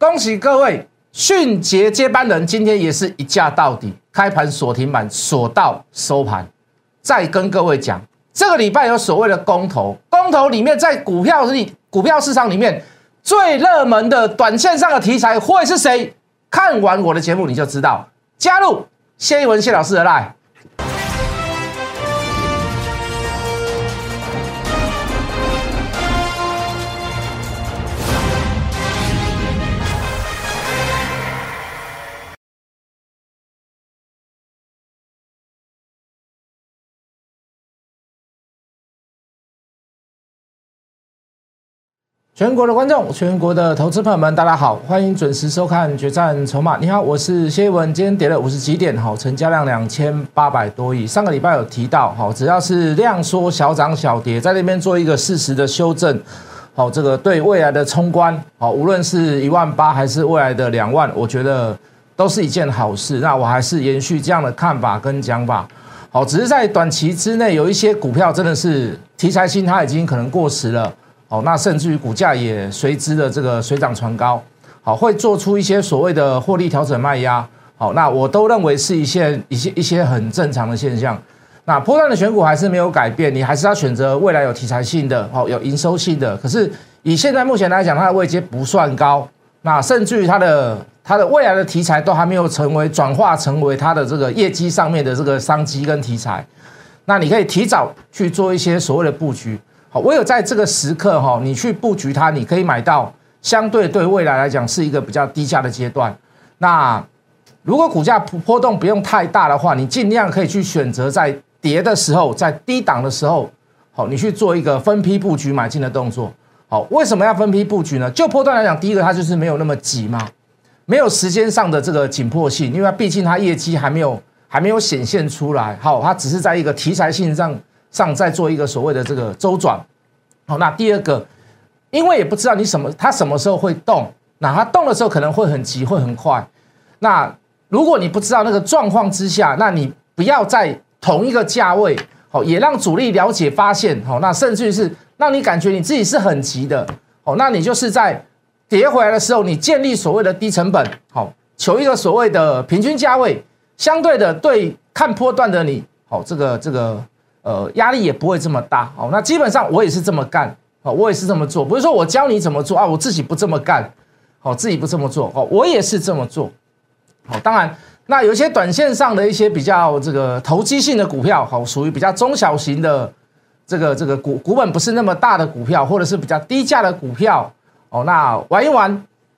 恭喜各位迅捷接班人，今天也是一价到底，开盘锁停板，锁到收盘。再跟各位讲，这个礼拜有所谓的公投，公投里面在股票里、股票市场里面最热门的短线上的题材会是谁？看完我的节目你就知道。加入谢一文谢老师的 line。全国的观众，全国的投资朋友们，大家好，欢迎准时收看《决战筹码》。你好，我是谢文。今天跌了五十几点，好，成交量两千八百多亿。上个礼拜有提到，好，只要是量缩小涨小跌，在那边做一个适时的修正，好，这个对未来的冲关，好，无论是一万八还是未来的两万，我觉得都是一件好事。那我还是延续这样的看法跟讲法，好，只是在短期之内有一些股票真的是题材性，它已经可能过时了。好，那甚至于股价也随之的这个水涨船高，好，会做出一些所谓的获利调整卖压，好，那我都认为是一些一些一些很正常的现象。那波段的选股还是没有改变，你还是要选择未来有题材性的，好，有营收性的。可是以现在目前来讲，它的位阶不算高，那甚至于它的它的未来的题材都还没有成为转化成为它的这个业绩上面的这个商机跟题材，那你可以提早去做一些所谓的布局。好，唯有在这个时刻哈，你去布局它，你可以买到相对对未来来讲是一个比较低价的阶段。那如果股价波动不用太大的话，你尽量可以去选择在跌的时候，在低档的时候，好，你去做一个分批布局买进的动作。好，为什么要分批布局呢？就波段来讲，第一个它就是没有那么急嘛，没有时间上的这个紧迫性，因为毕竟它业绩还没有还没有显现出来。好，它只是在一个题材性上。上再做一个所谓的这个周转，好，那第二个，因为也不知道你什么，它什么时候会动，那它动的时候可能会很急，会很快。那如果你不知道那个状况之下，那你不要在同一个价位，好，也让主力了解发现，好，那甚至于是让你感觉你自己是很急的，好，那你就是在跌回来的时候，你建立所谓的低成本，好，求一个所谓的平均价位，相对的对看波段的你，好，这个这个。呃，压力也不会这么大哦。那基本上我也是这么干哦，我也是这么做，不是说我教你怎么做啊，我自己不这么干，好，自己不这么做哦，我也是这么做。好，当然，那有些短线上的一些比较这个投机性的股票，好，属于比较中小型的这个这个股股本不是那么大的股票，或者是比较低价的股票哦，那玩一玩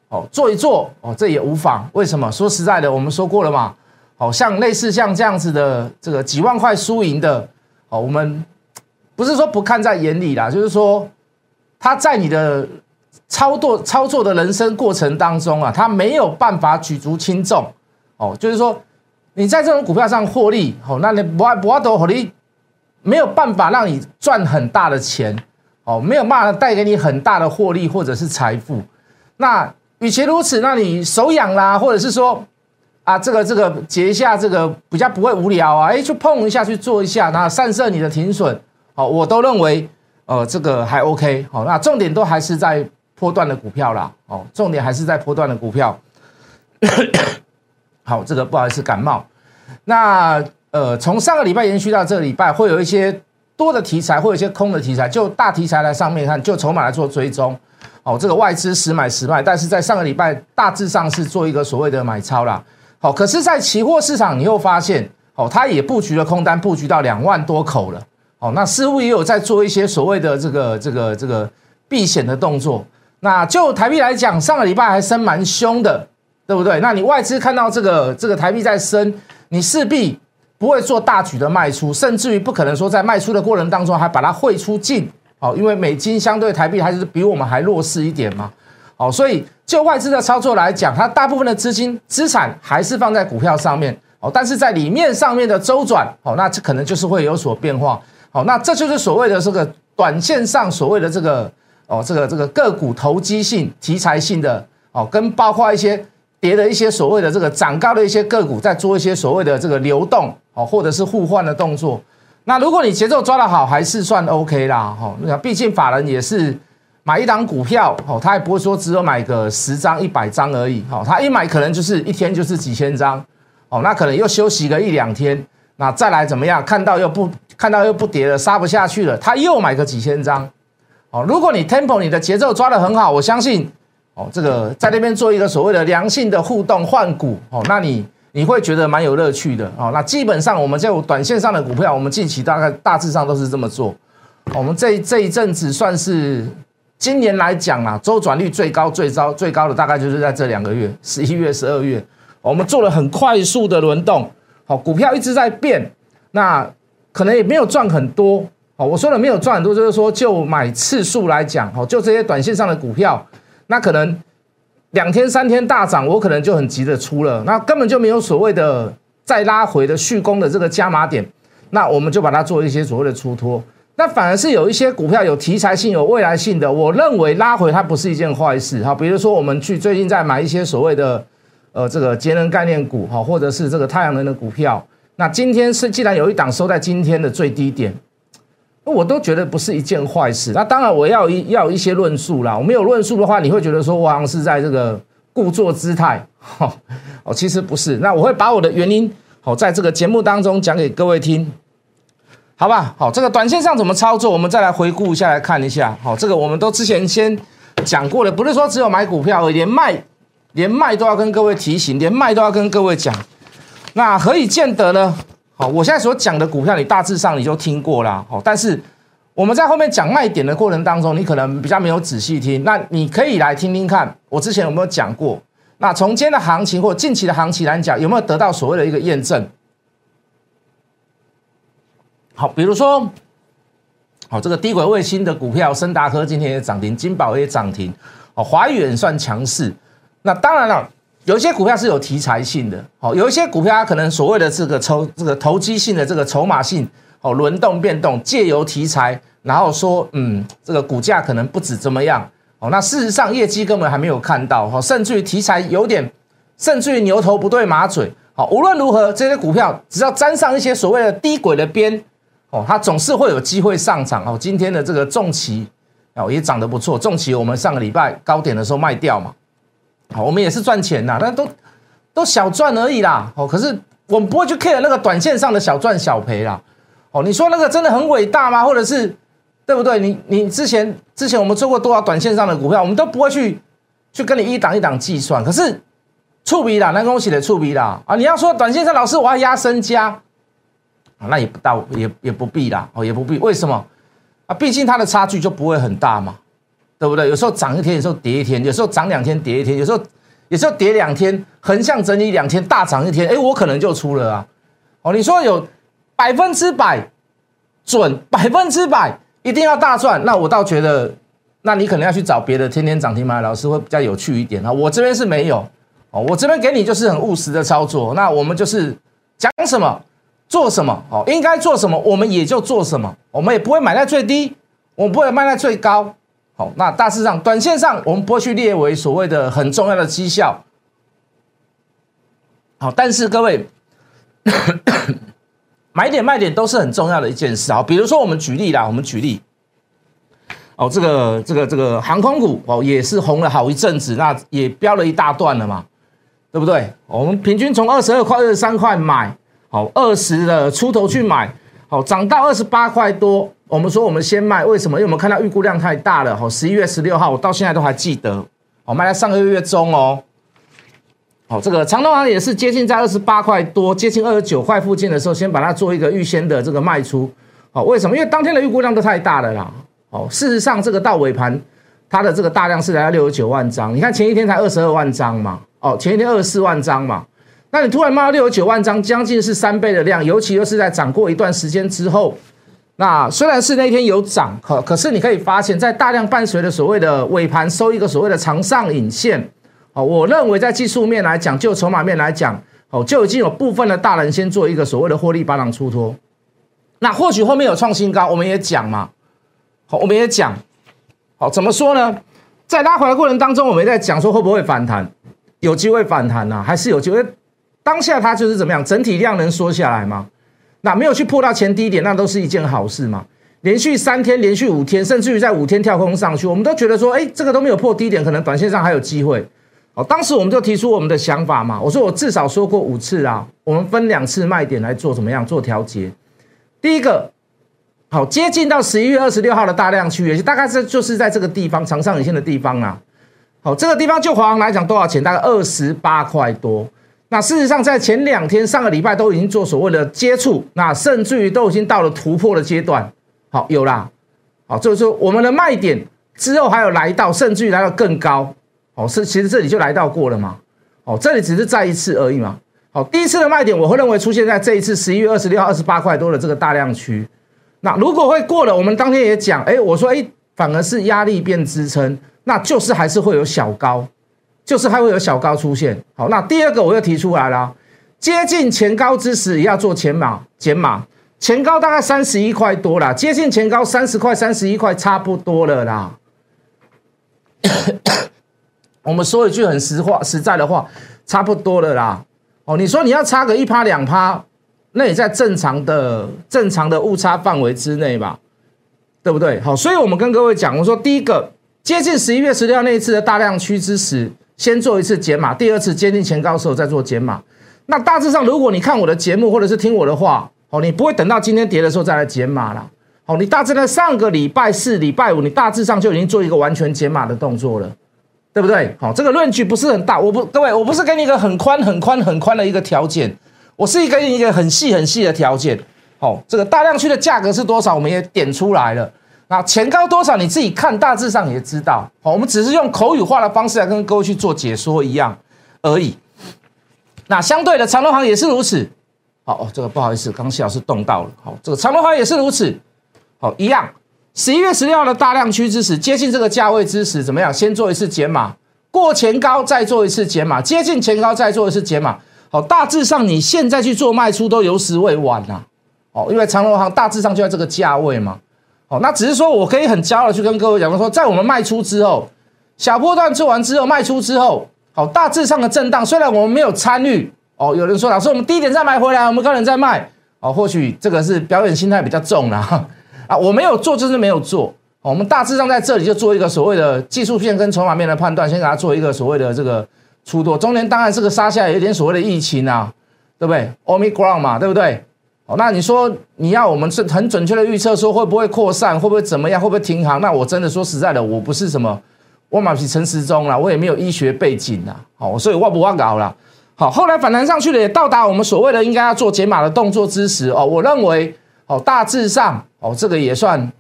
哦，做一做哦，这也无妨。为什么？说实在的，我们说过了嘛，好像类似像这样子的这个几万块输赢的。哦，我们不是说不看在眼里啦，就是说他在你的操作操作的人生过程当中啊，他没有办法举足轻重。哦，就是说你在这种股票上获利，哦，那你不不都获利，没有办法让你赚很大的钱，哦，没有办法带给你很大的获利或者是财富。那与其如此，那你手痒啦，或者是说。啊，这个这个结一下，这个比较不会无聊啊，哎，去碰一下去做一下，然后散射你的停损，好，我都认为，呃，这个还 OK，好，那重点都还是在波段的股票啦，哦，重点还是在波段的股票。好，这个不好意思感冒，那呃，从上个礼拜延续到这个礼拜，会有一些多的题材，会有一些空的题材，就大题材来上面看，就筹码来做追踪，哦，这个外资十买十卖，但是在上个礼拜大致上是做一个所谓的买超啦。好，可是，在期货市场，你又发现，哦，它也布局了空单，布局到两万多口了。哦，那似乎也有在做一些所谓的这个、这个、这个避险的动作。那就台币来讲，上个礼拜还升蛮凶的，对不对？那你外资看到这个这个台币在升，你势必不会做大举的卖出，甚至于不可能说在卖出的过程当中还把它汇出净。哦，因为美金相对台币还是比我们还弱势一点嘛。哦，所以就外资的操作来讲，它大部分的资金资产还是放在股票上面哦，但是在里面上面的周转哦，那这可能就是会有所变化。好，那这就是所谓的这个短线上所谓的这个哦，这个这个个股投机性、题材性的哦，跟包括一些跌的一些所谓的这个涨高的一些个股，在做一些所谓的这个流动哦，或者是互换的动作。那如果你节奏抓得好，还是算 OK 啦。哈，那毕竟法人也是。买一档股票，哦，他也不会说只有买个十张、一百张而已，哦，他一买可能就是一天就是几千张，哦，那可能又休息个一两天，那再来怎么样？看到又不看到又不跌了，杀不下去了，他又买个几千张，哦，如果你 tempo 你的节奏抓得很好，我相信，哦，这个在那边做一个所谓的良性的互动换股，哦，那你你会觉得蛮有乐趣的，哦，那基本上我们就短线上的股票，我们近期大概大致上都是这么做，我们这这一阵子算是。今年来讲啊，周转率最高、最高、最高的大概就是在这两个月，十一月、十二月，我们做了很快速的轮动，好，股票一直在变，那可能也没有赚很多，好，我说的没有赚很多，就是说就买次数来讲，好，就这些短线上的股票，那可能两天、三天大涨，我可能就很急的出了，那根本就没有所谓的再拉回的续攻的这个加码点，那我们就把它做一些所谓的出脱。那反而是有一些股票有题材性、有未来性的，我认为拉回它不是一件坏事哈。比如说，我们去最近在买一些所谓的呃这个节能概念股哈，或者是这个太阳能的股票。那今天是既然有一档收在今天的最低点，那我都觉得不是一件坏事。那当然我要一要一些论述啦。我没有论述的话，你会觉得说我好像是在这个故作姿态 哈哦，其实不是。那我会把我的原因好在这个节目当中讲给各位听。好吧，好，这个短线上怎么操作？我们再来回顾一下，来看一下。好，这个我们都之前先讲过了，不是说只有买股票，连卖连卖都要跟各位提醒，连卖都要跟各位讲。那何以见得呢？好，我现在所讲的股票，你大致上你就听过了。好，但是我们在后面讲卖点的过程当中，你可能比较没有仔细听。那你可以来听听看，我之前有没有讲过？那从今天的行情或近期的行情来讲，有没有得到所谓的一个验证？好，比如说，好这个低轨卫星的股票，森达科今天也涨停，金宝也涨停，哦，华远算强势。那当然了，有一些股票是有题材性的，哦，有一些股票它可能所谓的这个筹这个投机性的这个筹码性，哦，轮动变动，借由题材，然后说，嗯，这个股价可能不止怎么样，哦，那事实上业绩根本还没有看到，哦，甚至于题材有点，甚至于牛头不对马嘴，好，无论如何，这些股票只要沾上一些所谓的低轨的边。哦，它总是会有机会上涨哦。今天的这个重旗哦也涨得不错，重旗我们上个礼拜高点的时候卖掉嘛，好，我们也是赚钱呐，但都都小赚而已啦。哦，可是我们不会去 care 那个短线上的小赚小赔啦。哦，你说那个真的很伟大吗？或者是对不对？你你之前之前我们做过多少短线上的股票，我们都不会去去跟你一档一档计算。可是触笔啦，那恭喜的触笔啦啊！你要说短线上老师我要压身家。那也不到，也也不必啦，哦，也不必。为什么？啊，毕竟它的差距就不会很大嘛，对不对？有时候涨一天，有时候跌一天，有时候涨两天跌一天，有时候有时候跌两天，横向整理两天，大涨一天，哎，我可能就出了啊。哦，你说有百分之百准，百分之百一定要大赚，那我倒觉得，那你可能要去找别的天天涨停板老师会比较有趣一点啊。我这边是没有，哦，我这边给你就是很务实的操作。那我们就是讲什么？做什么哦？应该做什么，我们也就做什么。我们也不会买在最低，我们不会卖在最高。好，那大致上，短线上我们不会去列为所谓的很重要的绩效。好，但是各位，买点卖点都是很重要的一件事啊。比如说，我们举例啦，我们举例。哦，这个这个这个航空股哦，也是红了好一阵子，那也飙了一大段了嘛，对不对？我们平均从二十二块、二十三块买。好，二十的出头去买，好涨到二十八块多，我们说我们先卖，为什么？因为我们看到预估量太大了。好，十一月十六号，我到现在都还记得，好卖在上个月中哦。好，这个长隆行也是接近在二十八块多，接近二十九块附近的时候，先把它做一个预先的这个卖出。好，为什么？因为当天的预估量都太大了啦。好，事实上这个到尾盘，它的这个大量是来到六十九万张，你看前一天才二十二万张嘛，哦，前一天二十四万张嘛。那你突然卖到六十九万张，将近是三倍的量，尤其又是在涨过一段时间之后，那虽然是那天有涨，可可是你可以发现，在大量伴随的所谓的尾盘收一个所谓的长上影线，哦，我认为在技术面来讲，就筹码面来讲，哦，就已经有部分的大人先做一个所谓的获利巴掌出脱，那或许后面有创新高，我们也讲嘛，好，我们也讲，好，怎么说呢？在拉回来过程当中，我们在讲说会不会反弹，有机会反弹呢，还是有机会？当下它就是怎么样，整体量能缩下来吗？那没有去破到前低点，那都是一件好事嘛。连续三天、连续五天，甚至于在五天跳空上去，我们都觉得说，哎，这个都没有破低点，可能短线上还有机会。哦，当时我们就提出我们的想法嘛，我说我至少说过五次啊，我们分两次卖点来做怎么样做调节。第一个，好接近到十一月二十六号的大量区，也大概是就是在这个地方长上影线的地方啊。好，这个地方就华航来讲多少钱？大概二十八块多。那事实上在前两天、上个礼拜都已经做所谓的接触，那甚至于都已经到了突破的阶段。好，有啦。好，就是说我们的卖点之后还有来到，甚至于来到更高。哦，是，其实这里就来到过了嘛。哦，这里只是再一次而已嘛。好，第一次的卖点，我会认为出现在这一次十一月二十六号二十八块多的这个大量区。那如果会过了，我们当天也讲，哎，我说，哎，反而是压力变支撑，那就是还是会有小高，就是还会有小高出现。好，那第二个我又提出来了，接近前高之时也要做减码，减码前高大概三十一块多啦，接近前高三十块、三十一块差不多了啦。我们说一句很实话、实在的话，差不多了啦。哦，你说你要差个一趴两趴，那也在正常的、正常的误差范围之内吧，对不对？好，所以我们跟各位讲，我说第一个接近十一月十六号那一次的大量区之时，先做一次减码；第二次接近前高时候再做减码。那大致上，如果你看我的节目或者是听我的话，哦，你不会等到今天跌的时候再来减码了。好，你大致在上个礼拜四、礼拜五，你大致上就已经做一个完全减码的动作了。对不对？好，这个论据不是很大。我不，各位，我不是给你一个很宽、很宽、很宽的一个条件，我是一个一个很细、很细的条件。好，这个大量区的价格是多少，我们也点出来了。那前高多少，你自己看，大致上也知道。好，我们只是用口语化的方式来跟各位去做解说一样而已。那相对的，长隆行也是如此。好，哦，这个不好意思，刚谢老师动到了。好，这个长隆行也是如此。好，一样。十一月十六号的大量区之时，接近这个价位之时，怎么样？先做一次减码，过前高再做一次减码，接近前高再做一次减码。好，大致上你现在去做卖出都有时未晚呐。哦，因为长隆行大致上就在这个价位嘛。哦，那只是说我可以很骄傲的去跟各位讲说，在我们卖出之后，小波段做完之后卖出之后，好，大致上的震荡虽然我们没有参与，哦，有人说老师我们低点再买回来，我们高点再卖，哦，或许这个是表演心态比较重了。啊，我没有做就是没有做。我们大致上在这里就做一个所谓的技术面跟筹码面的判断，先给他做一个所谓的这个出多。中间当然这个杀下来有点所谓的疫情啊，对不对？Omicron 嘛，对不对？哦，那你说你要我们是很准确的预测说会不会扩散，会不会怎么样，会不会停航？那我真的说实在的，我不是什么沃马皮陈时中啦，我也没有医学背景啦，好，所以我不忘搞了。好，后来反弹上去了，也到达我们所谓的应该要做解码的动作之时哦，我认为。哦，大致上哦，这个也算，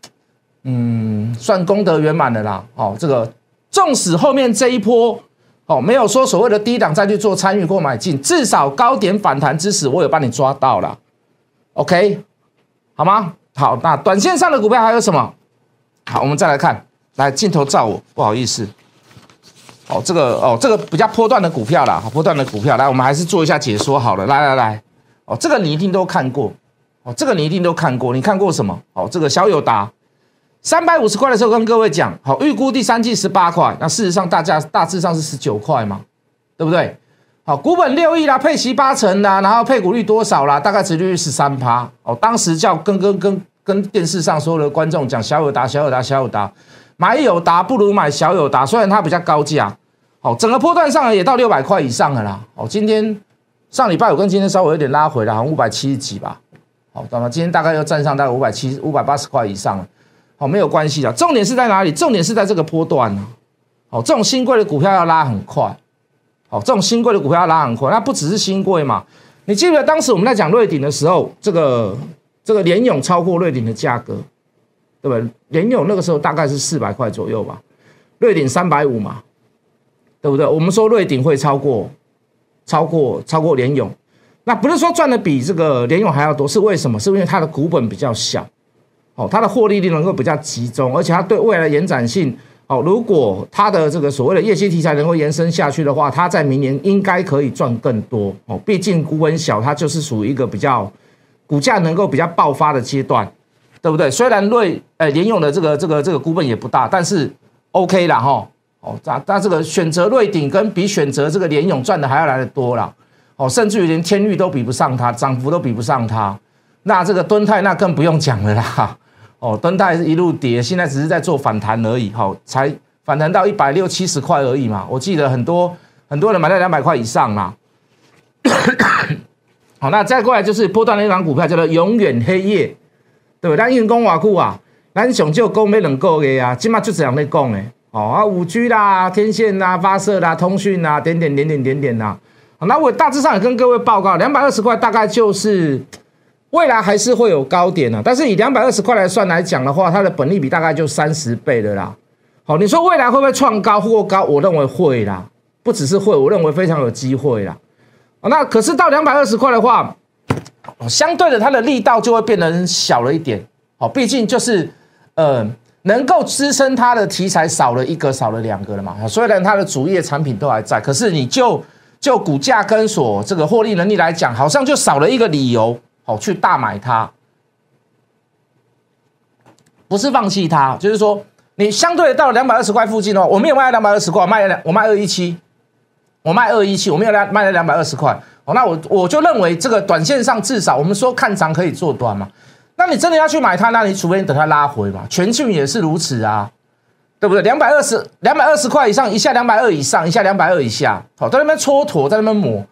嗯，算功德圆满的啦。哦，这个纵使后面这一波哦，没有说所谓的低档再去做参与或买进，至少高点反弹之时，我有帮你抓到了。OK，好吗？好，那短线上的股票还有什么？好，我们再来看，来镜头照我，不好意思。哦，这个哦，这个比较波段的股票啦，波段的股票，来，我们还是做一下解说好了。来来来，哦，这个你一定都看过。哦，这个你一定都看过，你看过什么？哦，这个小友达三百五十块的时候跟各位讲，好，预估第三季十八块，那事实上大家大致上是十九块嘛，对不对？好，股本六亿啦，配息八成啦，然后配股率多少啦？大概值率是三趴。哦，当时叫跟跟跟跟电视上所有的观众讲，小友达，小友达，小友达，买友达不如买小友达，虽然它比较高价。好，整个波段上也到六百块以上了啦。哦，今天上礼拜五跟今天稍微有点拉回了，好像五百七十几吧。好，懂吗？今天大概要站上大概五百七、五百八十块以上了。好，没有关系的。重点是在哪里？重点是在这个波段呢。好，这种新贵的股票要拉很快。哦，这种新贵的股票拉很快。那不只是新贵嘛？你记得当时我们在讲瑞鼎的时候，这个这个联勇超过瑞鼎的价格，对不对？联勇那个时候大概是四百块左右吧，瑞鼎三百五嘛，对不对？我们说瑞鼎会超过，超过，超过联勇。那不是说赚的比这个联勇还要多，是为什么？是因为它的股本比较小，哦，它的获利率能够比较集中，而且它对未来的延展性，哦，如果它的这个所谓的业绩题材能够延伸下去的话，它在明年应该可以赚更多，哦，毕竟股本小，它就是属于一个比较股价能够比较爆发的阶段，对不对？虽然瑞，呃，联用的这个这个这个股本也不大，但是 OK 啦，哈，哦，那那这个选择瑞鼎跟比选择这个联勇赚的还要来的多啦。哦，甚至于连天域都比不上它，涨幅都比不上它，那这个敦泰那更不用讲了啦。哦，灯泰是一路跌，现在只是在做反弹而已，好，才反弹到一百六七十块而已嘛。我记得很多很多人买在两百块以上啦。好，那再过来就是波段的一档股票，叫做永远黑夜，对不对？咱员工话库啊，咱上就讲要两个月啊，起码就这样在讲的。哦啊，五 G 啦、天线啦、发射啦、通讯啦，点点点点点点呐。好，那我大致上也跟各位报告，两百二十块大概就是未来还是会有高点啊。但是以两百二十块来算来讲的话，它的本利比大概就三十倍的啦。好，你说未来会不会创高或高？我认为会啦，不只是会，我认为非常有机会啦。那可是到两百二十块的话，相对的它的力道就会变得小了一点。好，毕竟就是呃，能够支撑它的题材少了一个，少了两个了嘛。虽然它的主业产品都还在，可是你就就股价跟所这个获利能力来讲，好像就少了一个理由，好去大买它。不是放弃它，就是说你相对到两百二十块附近哦，我没有卖两百二十块，卖两我卖二一七。我卖二一七，我没有两卖了两百二十块，哦，那我我就认为这个短线上至少我们说看长可以做短嘛，那你真的要去买它，那你除非你等它拉回嘛，全讯也是如此啊，对不对？两百二十两百二十块以上，一下两百二以上，一下两百二以下，好，在那边蹉跎，在那边磨，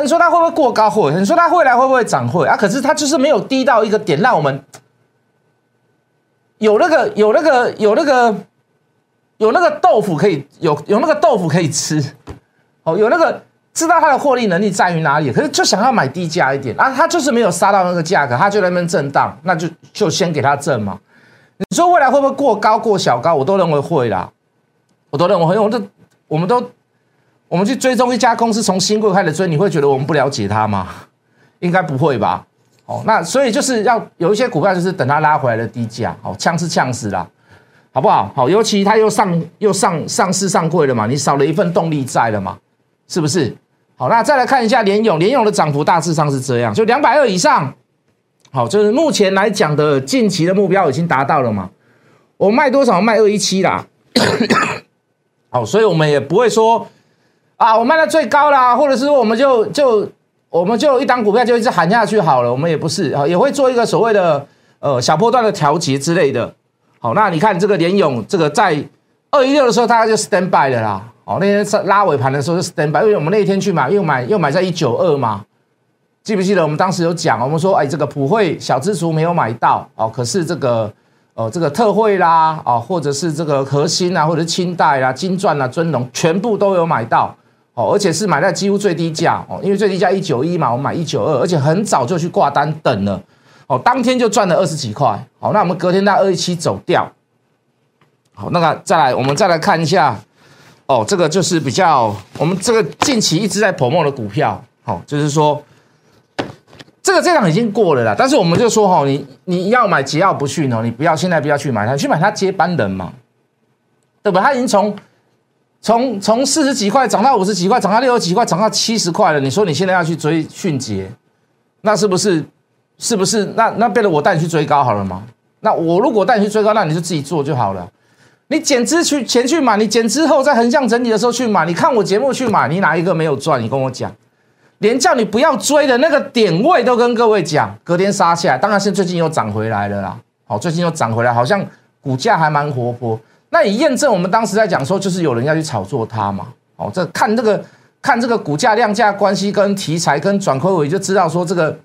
你说它会不会过高？会，你说它未来会不会涨？会啊，可是它就是没有低到一个点，让我们有那个有那个有那个有那个豆腐可以有有那个豆腐可以吃。哦，有那个知道它的获利能力在于哪里，可是就想要买低价一点啊，它就是没有杀到那个价格，它就在那边震荡，那就就先给它震嘛。你说未来会不会过高过小高？我都认为会啦，我都认为会。我这我们都我们去追踪一家公司从新贵开始追，你会觉得我们不了解它吗？应该不会吧？哦，那所以就是要有一些股票就是等它拉回来的低价，哦，呛是呛死了，好不好？好，尤其它又上又上上市上柜了嘛，你少了一份动力在了嘛。是不是？好，那再来看一下联勇，联勇的涨幅大致上是这样，就两百二以上。好，就是目前来讲的近期的目标已经达到了嘛？我卖多少？卖二一七啦。好，所以我们也不会说啊，我卖到最高啦，或者是我们就就我们就一档股票就一直喊下去好了，我们也不是啊，也会做一个所谓的呃小波段的调节之类的。好，那你看这个联勇，这个在二一六的时候，大概就 stand by 的啦。哦，那天是拉尾盘的时候就 stand by，因为我们那天去买，又买又买在一九二嘛，记不记得我们当时有讲，我们说，哎，这个普惠小支族没有买到哦，可是这个，呃，这个特惠啦，啊，或者是这个核心啊，或者是清代啦、金钻啊、尊龙，全部都有买到哦，而且是买在几乎最低价哦，因为最低价一九一嘛，我们买一九二，而且很早就去挂单等了，哦，当天就赚了二十几块，好，那我们隔天在二一七走掉，好，那个再来，我们再来看一下。哦，这个就是比较我们这个近期一直在泡沫的股票，好，就是说这个这档已经过了啦。但是我们就说，哈，你你要买桀骜不驯哦，你不要现在不要去买它，去买它接班人嘛，对吧？它已经从从从四十几块涨到五十几块，涨到六十几块，涨到七十块了。你说你现在要去追迅捷，那是不是是不是那那变得我带你去追高好了吗？那我如果带你去追高，那你就自己做就好了。你减资去前去买，你减之后在横向整理的时候去买，你看我节目去买，你哪一个没有赚？你跟我讲，连叫你不要追的那个点位都跟各位讲，隔天杀下来，当然是最近又涨回来了啦。好，最近又涨回来，好像股价还蛮活泼。那也验证我们当时在讲说，就是有人要去炒作它嘛。哦，这看这个看这个股价量价关系跟题材跟转亏尾就知道说这个。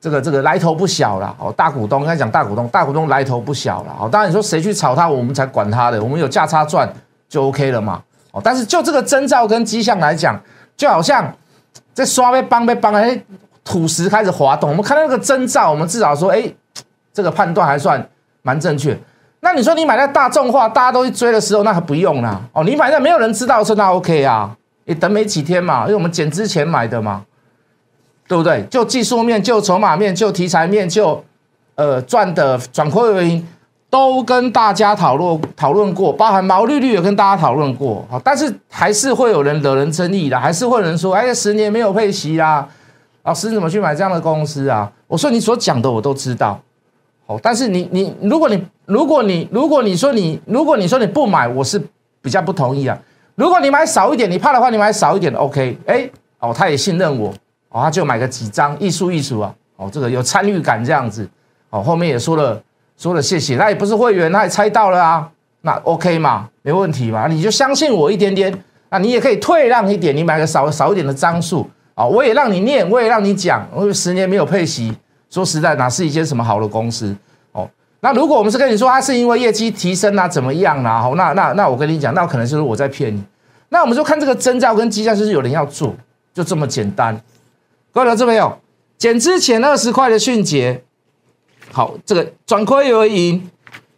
这个这个来头不小了哦，大股东应该讲大股东，大股东来头不小了哦。当然你说谁去炒它，我们才管它的，我们有价差赚就 OK 了嘛哦。但是就这个征兆跟迹象来讲，就好像在刷被帮被帮，哎，土石开始滑动，我们看到那个征兆，我们至少说，哎，这个判断还算蛮正确。那你说你买在大众化，大家都去追的时候，那还不用啦哦。你买在没有人知道的时候，那 OK 啊，你等没几天嘛，因为我们减之前买的嘛。对不对？就技术面、就筹码面、就题材面、就呃赚的转亏为盈，都跟大家讨论讨论过，包含毛利率也跟大家讨论过。好，但是还是会有人惹人争议的，还是会有人说：“哎，十年没有配息啦，老师怎么去买这样的公司啊？”我说：“你所讲的我都知道。”哦，但是你你如果你如果你如果你说你如果你说你不买，我是比较不同意啊。如果你买少一点，你怕的话，你买少一点，OK？哎，哦，他也信任我。哦，他就买个几张，艺术艺术啊，哦，这个有参与感这样子，哦，后面也说了说了谢谢，那也不是会员，他也猜到了啊，那 OK 嘛，没问题嘛，你就相信我一点点，那你也可以退让一点，你买个少少一点的张数啊，我也让你念，我也让你讲，我十年没有配息，说实在哪是一间什么好的公司哦？那如果我们是跟你说它是因为业绩提升啊，怎么样啊？好，那那那我跟你讲，那可能就是我在骗你。那我们就看这个征兆跟迹象，就是有人要做，就这么简单。各位留意没有？减之前二十块的迅捷。好，这个转亏为盈，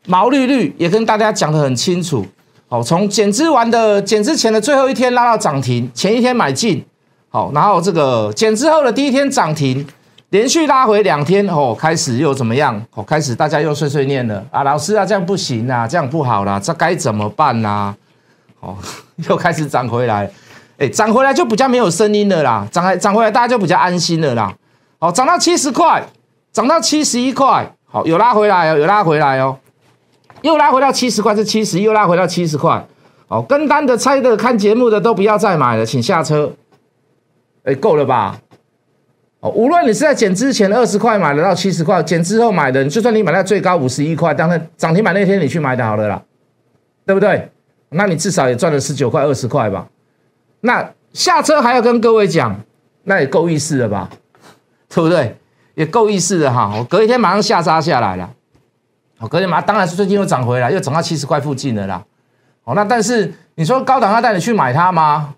毛利率也跟大家讲得很清楚。好，从减资完的减资前的最后一天拉到涨停，前一天买进。好，然后这个减资后的第一天涨停，连续拉回两天，哦，开始又怎么样？哦，开始大家又碎碎念了啊，老师啊，这样不行啊，这样不好啦，这该怎么办啊？哦，又开始涨回来，哎，涨回来就比较没有声音了啦，涨来涨回来大家就比较安心了啦。好，涨到七十块。涨到七十一块，好，有拉回来哦，有拉回来哦，又拉回到七十块，是七十，又拉回到七十块，好，跟单的、猜的、看节目的都不要再买了，请下车。哎，够了吧？哦，无论你是在减之前二十块买的到七十块，减之后买的，就算你买到最高五十一块，当然涨停板那天你去买的好了啦，对不对？那你至少也赚了十九块、二十块吧？那下车还要跟各位讲，那也够意思了吧？对不对？也够意思的哈，我隔一天马上下杀下来了，我隔天马当然是最近又涨回来，又涨到七十块附近的啦。哦，那但是你说高档要带你去买它吗？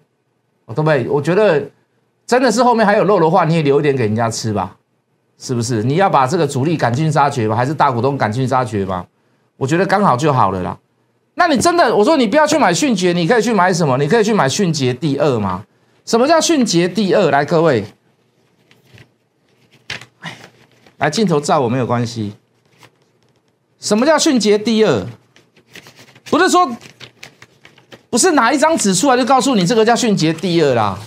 对不对？我觉得真的是后面还有肉的话，你也留一点给人家吃吧，是不是？你要把这个主力赶尽杀绝吧，还是大股东赶尽杀绝吧？我觉得刚好就好了啦。那你真的，我说你不要去买迅捷，你可以去买什么？你可以去买迅捷第二吗？什么叫迅捷第二？来，各位。来镜头照我没有关系。什么叫迅捷第二？不是说不是拿一张纸出来就告诉你这个叫迅捷第二啦。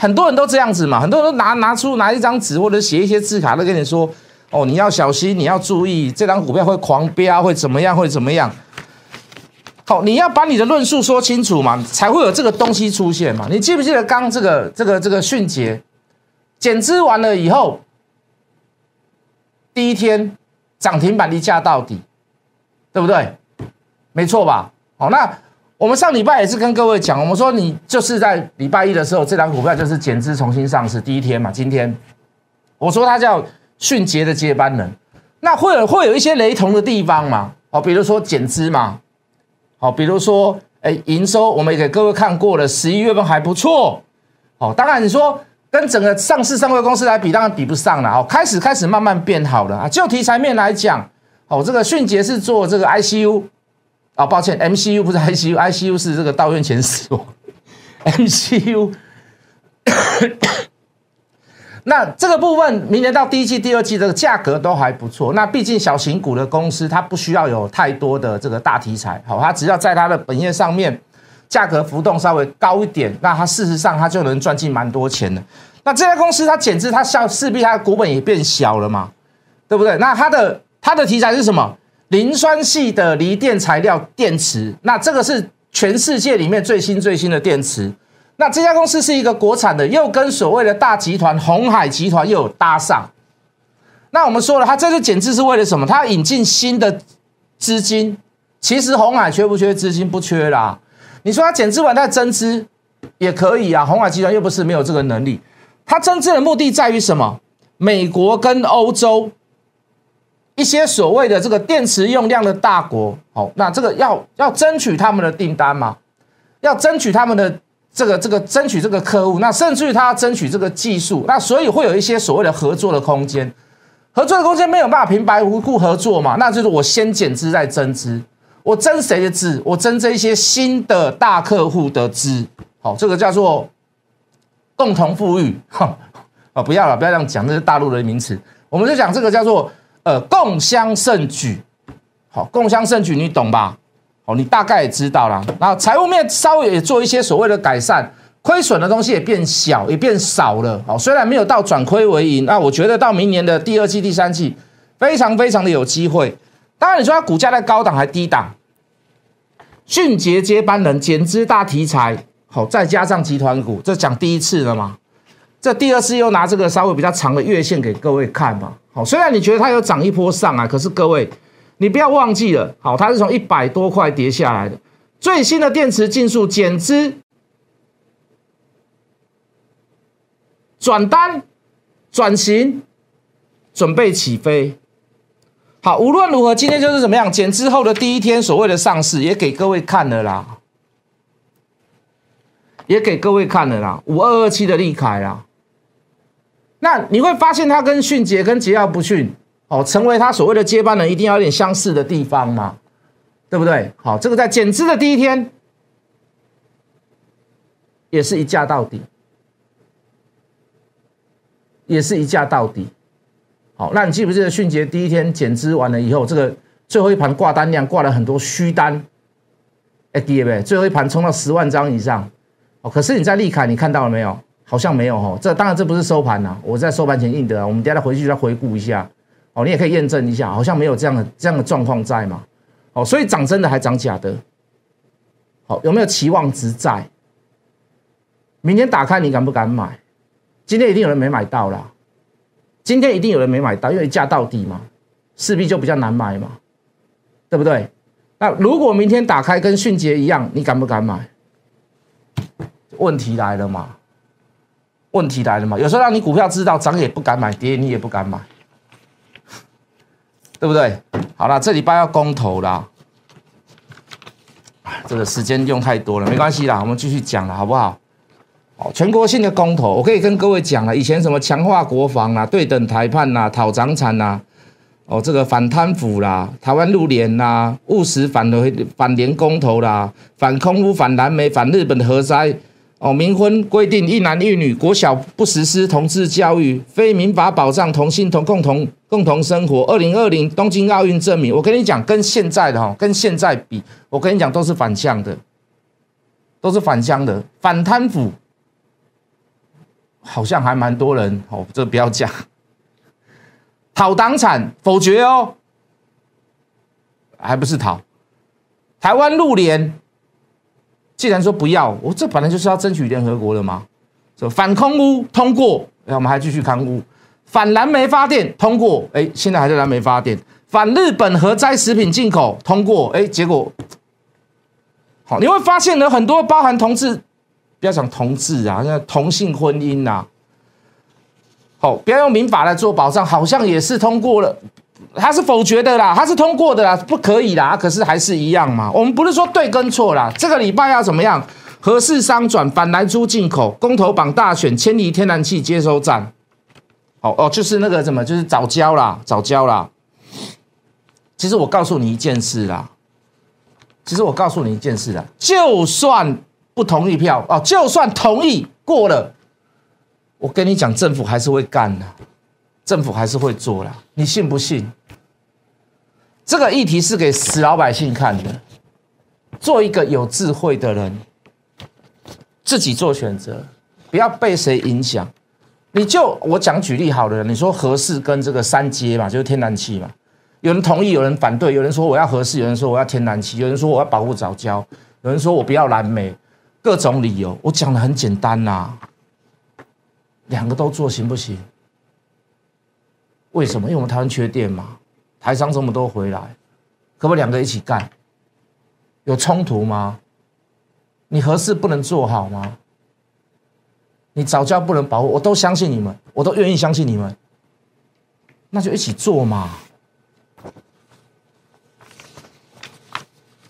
很多人都这样子嘛，很多人都拿拿出拿一张纸或者写一些字卡都跟你说：“哦，你要小心，你要注意，这张股票会狂飙，会怎么样，会怎么样。”好，你要把你的论述说清楚嘛，才会有这个东西出现嘛。你记不记得刚这个这个这个迅捷减资完了以后？第一天涨停板离价到底，对不对？没错吧？好，那我们上礼拜也是跟各位讲，我们说你就是在礼拜一的时候，这张股票就是减资重新上市第一天嘛。今天我说它叫迅捷的接班人，那会有会有一些雷同的地方嘛？好，比如说减资嘛，好，比如说哎营收，我们也给各位看过了，十一月份还不错。好，当然你说。跟整个上市上柜公司来比，当然比不上了哦。开始开始慢慢变好了啊。就题材面来讲，哦，这个迅捷是做这个 ICU 啊，抱歉，MCU 不是 ICU，ICU 是这个道院前死亡 MCU。那这个部分，明年到第一季、第二季，这个价格都还不错。那毕竟小型股的公司，它不需要有太多的这个大题材，好，它只要在它的本业上面。价格浮动稍微高一点，那它事实上它就能赚进蛮多钱的。那这家公司它减资，它效势必它的股本也变小了嘛，对不对？那它的它的题材是什么？磷酸系的锂电材料电池，那这个是全世界里面最新最新的电池。那这家公司是一个国产的，又跟所谓的大集团红海集团又有搭上。那我们说了，它这次减资是为了什么？它要引进新的资金。其实红海缺不缺资金？不缺啦。你说它减资完再增资也可以啊，红海集团又不是没有这个能力。它增资的目的在于什么？美国跟欧洲一些所谓的这个电池用量的大国，好，那这个要要争取他们的订单嘛，要争取他们的这个这个争取这个客户，那甚至于他要争取这个技术，那所以会有一些所谓的合作的空间。合作的空间没有办法平白无故合作嘛，那就是我先减资再增资。我增谁的资？我增这一些新的大客户的资。好，这个叫做共同富裕。哈，啊，不要了，不要这样讲，这是大陆的名词。我们就讲这个叫做呃共襄盛举。好，共襄盛举，你懂吧？好，你大概也知道了。然后财务面稍微也做一些所谓的改善，亏损的东西也变小，也变少了。好，虽然没有到转亏为盈，那我觉得到明年的第二季、第三季，非常非常的有机会。当然，你说它股价在高档还低档，迅捷接班人减资大题材，好，再加上集团股，这讲第一次了吗？这第二次又拿这个稍微比较长的月线给各位看嘛。好，虽然你觉得它有涨一波上来，可是各位，你不要忘记了，好，它是从一百多块跌下来的。最新的电池竞速减资转单转型，准备起飞。好，无论如何，今天就是怎么样减资后的第一天，所谓的上市也给各位看了啦，也给各位看了啦，五二二七的利凯啦。那你会发现，他跟迅捷跟桀骜不逊。哦，成为他所谓的接班人，一定要有点相似的地方嘛，对不对？好，这个在减资的第一天，也是一价到底，也是一价到底。好，那你记不记得迅捷第一天减资完了以后，这个最后一盘挂单量挂了很多虚单，哎，跌呗，最后一盘冲到十万张以上。哦，可是你在利凯你看到了没有？好像没有哦。这当然这不是收盘呐，我在收盘前印的啊，我们等下回去再回顾一下。哦，你也可以验证一下，好像没有这样的这样的状况在嘛？哦，所以涨真的还涨假的？好，有没有期望值在？明天打开你敢不敢买？今天一定有人没买到啦，今天一定有人没买到，因为价到底嘛，势必就比较难买嘛，对不对？那如果明天打开跟迅捷一样，你敢不敢买？问题来了嘛？问题来了嘛？有时候让你股票知道涨也不敢买，跌你也不敢买。对不对？好了，这礼拜要公投啦，这个时间用太多了，没关系啦，我们继续讲了，好不好？哦，全国性的公投，我可以跟各位讲了，以前什么强化国防啦、对等谈判啦、讨涨产啦，哦，这个反贪腐啦、台湾入联啦、务实反联反联公投啦、反空污、反蓝莓、反日本核灾。哦，冥婚规定一男一女，国小不实施同志教育，非民法保障同性同共同共同生活。二零二零东京奥运证明，我跟你讲，跟现在的哈，跟现在比，我跟你讲都是反向的，都是反向的，反贪腐，好像还蛮多人哦，这不要讲，讨党产否决哦，还不是讨，台湾入联。既然说不要，我这本来就是要争取联合国的嘛。说反空污通过，哎，我们还继续抗污；反蓝莓发电通过，哎，现在还在蓝莓发电；反日本核灾食品进口通过，哎，结果好，你会发现呢，很多包含同志，不要讲同志啊，像同性婚姻呐，好，不要用民法来做保障，好像也是通过了。他是否决的啦，他是通过的啦，不可以啦，可是还是一样嘛。我们不是说对跟错啦，这个礼拜要怎么样？合适商转反来租进口，公投榜大选，迁离天然气接收站。哦哦，就是那个什么，就是早交啦，早交啦。其实我告诉你一件事啦，其实我告诉你一件事啦，就算不同意票哦，就算同意过了，我跟你讲，政府还是会干的。政府还是会做啦，你信不信？这个议题是给死老百姓看的。做一个有智慧的人，自己做选择，不要被谁影响。你就我讲举例好了，你说合适跟这个三阶嘛，就是天然气嘛，有人同意，有人反对，有人说我要合适，有人说我要天然气，有人说我要保护早教，有人说我不要蓝莓，各种理由。我讲的很简单呐，两个都做行不行？为什么？因为我们台湾缺电嘛，台商这么多回来，可不可以两个一起干？有冲突吗？你合适不能做好吗？你早教不能保护，我都相信你们，我都愿意相信你们，那就一起做嘛。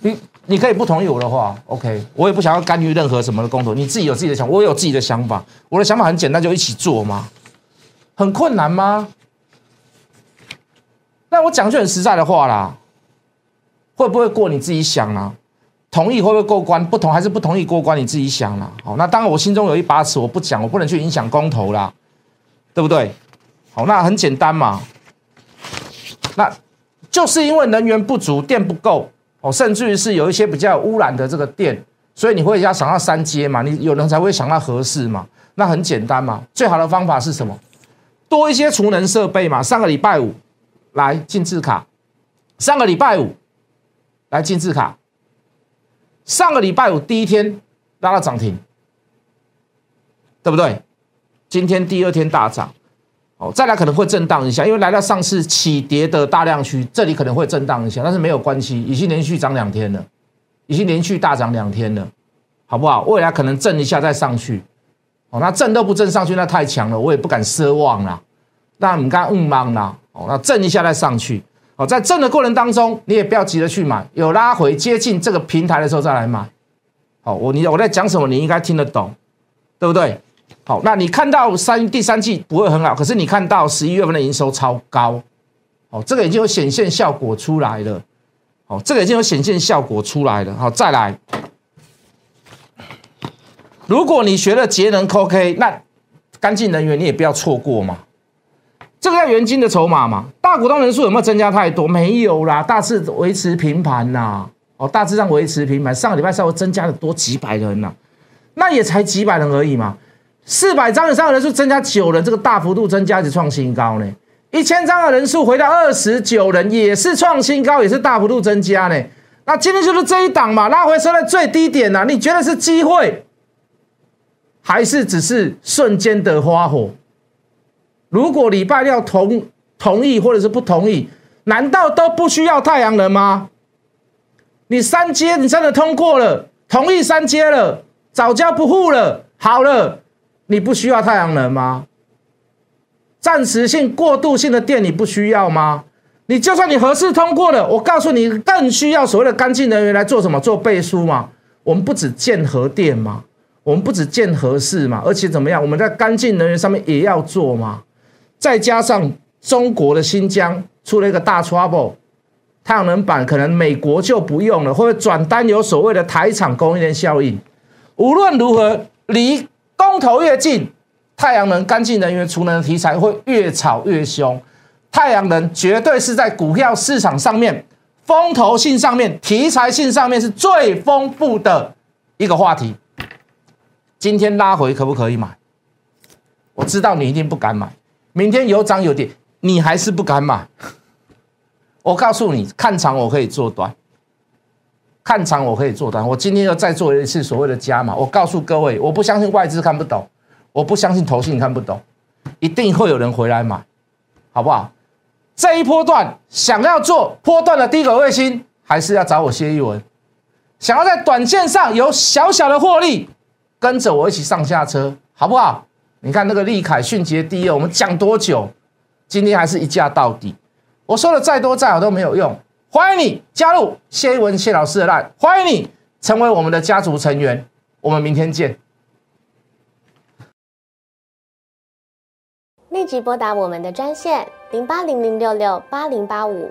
你你可以不同意我的话，OK，我也不想要干预任何什么的工作，你自己有自己的想，我有自己的想法，我的想法很简单，就一起做嘛。很困难吗？那我讲句很实在的话啦，会不会过你自己想啦？同意会不会过关？不同还是不同意过关？你自己想啦。好，那当然我心中有一把尺，我不讲，我不能去影响公投啦，对不对？好，那很简单嘛。那就是因为能源不足，电不够哦，甚至于是有一些比较污染的这个电，所以你会要想到三阶嘛？你有人才会想到合适嘛？那很简单嘛，最好的方法是什么？多一些储能设备嘛。上个礼拜五。来进字卡，上个礼拜五来进字卡，上个礼拜五第一天拉到涨停，对不对？今天第二天大涨，哦，再来可能会震荡一下，因为来到上次起跌的大量区，这里可能会震荡一下，但是没有关系，已经连续涨两天了，已经连续大涨两天了，好不好？未来可能震一下再上去，哦，那震都不震上去，那太强了，我也不敢奢望啦。那你刚嗯忙啦，哦，那震一下再上去，哦，在震的过程当中，你也不要急着去买，有拉回接近这个平台的时候再来买。好，我你我在讲什么，你应该听得懂，对不对？好，那你看到三第三季不会很好，可是你看到十一月份的营收超高，哦，这个已经有显现效果出来了，哦，这个已经有显现效果出来了。好，再来，如果你学了节能 OK，那干净能源你也不要错过嘛。这个叫原金的筹码嘛？大股东人数有没有增加太多？没有啦，大致维持平盘呐。哦，大致上维持平盘。上个礼拜稍微增加了多几百人呐，那也才几百人而已嘛。四百张以上的人数增加九人，这个大幅度增加是创新高呢。一千张的人数回到二十九人，也是创新高，也是大幅度增加呢。那今天就是这一档嘛，拉回收在最低点呐。你觉得是机会，还是只是瞬间的花火？如果礼拜六同同意或者是不同意，难道都不需要太阳能吗？你三阶你真的通过了，同意三阶了，早教不护了，好了，你不需要太阳能吗？暂时性、过渡性的电你不需要吗？你就算你合适通过了，我告诉你，更需要所谓的干净能源来做什么？做背书嘛。我们不止建核电嘛，我们不止建核市嘛，而且怎么样？我们在干净能源上面也要做嘛。再加上中国的新疆出了一个大 trouble，太阳能板可能美国就不用了，或者转单有所谓的台厂供应链效应。无论如何，离公投越近，太阳能干净能源储能的题材会越炒越凶。太阳能绝对是在股票市场上面风投性上面、题材性上面是最丰富的一个话题。今天拉回可不可以买？我知道你一定不敢买。明天有涨有跌，你还是不敢买。我告诉你，看长我可以做短，看长我可以做短。我今天又再做一次所谓的加码。我告诉各位，我不相信外资看不懂，我不相信投信看不懂，一定会有人回来买，好不好？这一波段想要做波段的低轨卫星，还是要找我谢一文。想要在短线上有小小的获利，跟着我一起上下车，好不好？你看那个利凯迅捷第一，我们讲多久？今天还是一价到底。我说的再多再好都没有用。欢迎你加入谢一文谢老师的 line，欢迎你成为我们的家族成员。我们明天见。立即拨打我们的专线零八零零六六八零八五